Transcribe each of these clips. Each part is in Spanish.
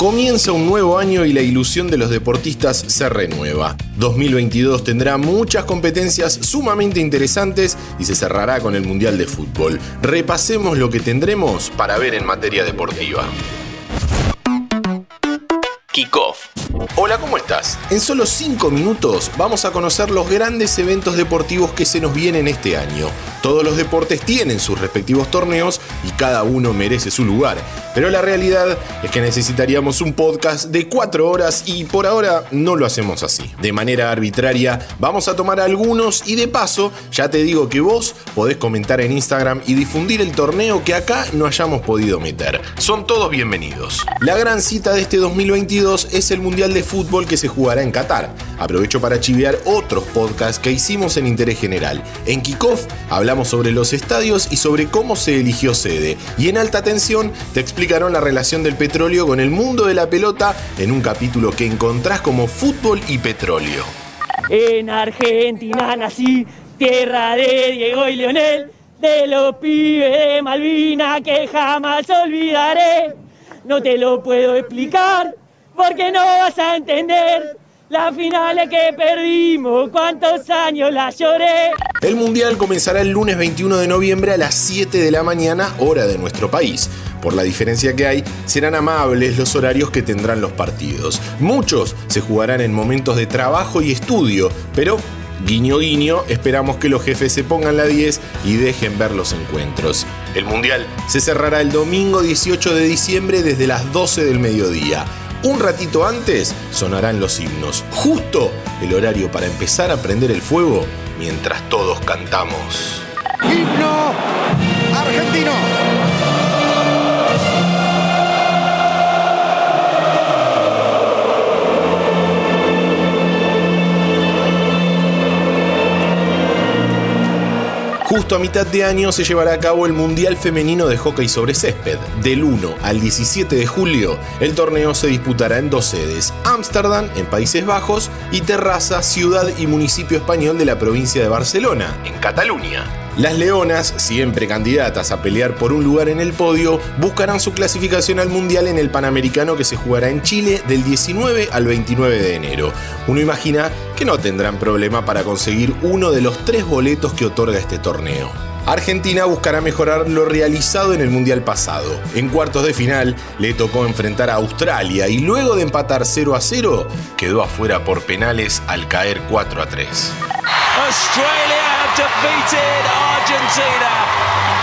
Comienza un nuevo año y la ilusión de los deportistas se renueva. 2022 tendrá muchas competencias sumamente interesantes y se cerrará con el Mundial de Fútbol. Repasemos lo que tendremos para ver en materia deportiva. Kickoff. Hola, ¿cómo estás? En solo 5 minutos vamos a conocer los grandes eventos deportivos que se nos vienen este año. Todos los deportes tienen sus respectivos torneos y cada uno merece su lugar. Pero la realidad es que necesitaríamos un podcast de 4 horas y por ahora no lo hacemos así. De manera arbitraria vamos a tomar algunos y de paso ya te digo que vos podés comentar en Instagram y difundir el torneo que acá no hayamos podido meter. Son todos bienvenidos. La gran cita de este 2022 es el Mundial de Fútbol que se jugará en Qatar. Aprovecho para chivear otros podcasts que hicimos en Interés General. En Kickoff hablamos sobre los estadios y sobre cómo se eligió sede. Y en Alta Tensión te explicaron la relación del petróleo con el mundo de la pelota en un capítulo que encontrás como Fútbol y Petróleo. En Argentina nací, tierra de Diego y Leonel, de los pibes de Malvina que jamás olvidaré. No te lo puedo explicar porque no vas a entender las finales que perdimos, cuántos años las lloré. El Mundial comenzará el lunes 21 de noviembre a las 7 de la mañana, hora de nuestro país. Por la diferencia que hay, serán amables los horarios que tendrán los partidos. Muchos se jugarán en momentos de trabajo y estudio, pero Guiño guiño, esperamos que los jefes se pongan la 10 y dejen ver los encuentros. El Mundial se cerrará el domingo 18 de diciembre desde las 12 del mediodía. Un ratito antes sonarán los himnos, justo el horario para empezar a prender el fuego mientras todos cantamos. Himno Justo a mitad de año se llevará a cabo el Mundial Femenino de Hockey sobre Césped. Del 1 al 17 de julio, el torneo se disputará en dos sedes, Ámsterdam, en Países Bajos, y Terraza, ciudad y municipio español de la provincia de Barcelona, en Cataluña. Las Leonas, siempre candidatas a pelear por un lugar en el podio, buscarán su clasificación al Mundial en el Panamericano que se jugará en Chile del 19 al 29 de enero. Uno imagina que no tendrán problema para conseguir uno de los tres boletos que otorga este torneo. Argentina buscará mejorar lo realizado en el Mundial pasado. En cuartos de final le tocó enfrentar a Australia y luego de empatar 0 a 0 quedó afuera por penales al caer 4 a 3. Australia have defeated Argentina.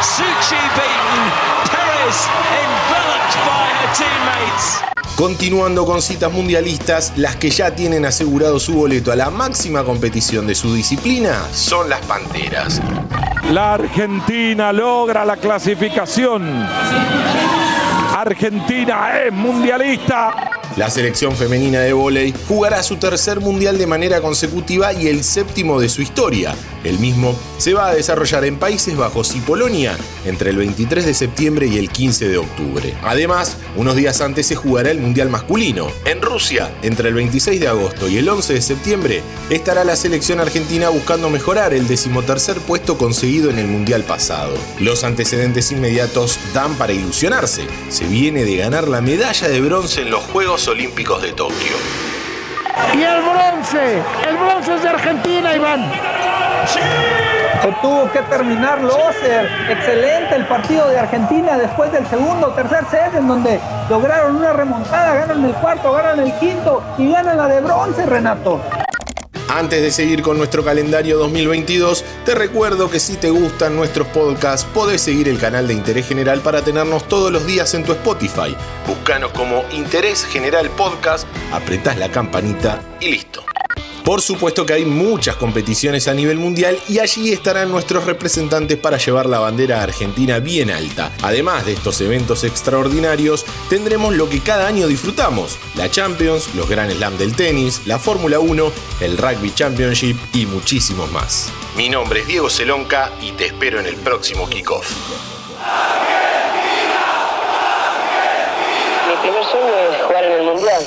Suchi beaten, Perez enveloped by her teammates. Continuando con citas mundialistas, las que ya tienen asegurado su boleto a la máxima competición de su disciplina son las Panteras. La Argentina logra la clasificación. Argentina es mundialista. La selección femenina de vóley jugará su tercer mundial de manera consecutiva y el séptimo de su historia. El mismo se va a desarrollar en Países Bajos y Polonia entre el 23 de septiembre y el 15 de octubre. Además, unos días antes se jugará el mundial masculino. En Rusia, entre el 26 de agosto y el 11 de septiembre, estará la selección argentina buscando mejorar el decimotercer puesto conseguido en el mundial pasado. Los antecedentes inmediatos dan para ilusionarse. Se viene de ganar la medalla de bronce en los Juegos Olímpicos de Tokio. Y el bronce, el bronce es de Argentina, Iván. Se tuvo que terminar Loser. Excelente el partido de Argentina después del segundo, tercer set, en donde lograron una remontada, ganan el cuarto, ganan el quinto y ganan la de bronce, Renato. Antes de seguir con nuestro calendario 2022, te recuerdo que si te gustan nuestros podcasts, podés seguir el canal de Interés General para tenernos todos los días en tu Spotify. Búscanos como Interés General Podcast, apretás la campanita y listo. Por supuesto que hay muchas competiciones a nivel mundial y allí estarán nuestros representantes para llevar la bandera argentina bien alta. Además de estos eventos extraordinarios, tendremos lo que cada año disfrutamos, la Champions, los Grand Slam del tenis, la Fórmula 1, el Rugby Championship y muchísimos más. Mi nombre es Diego Celonca y te espero en el próximo kickoff. Mi primer sueño es jugar en el mundial.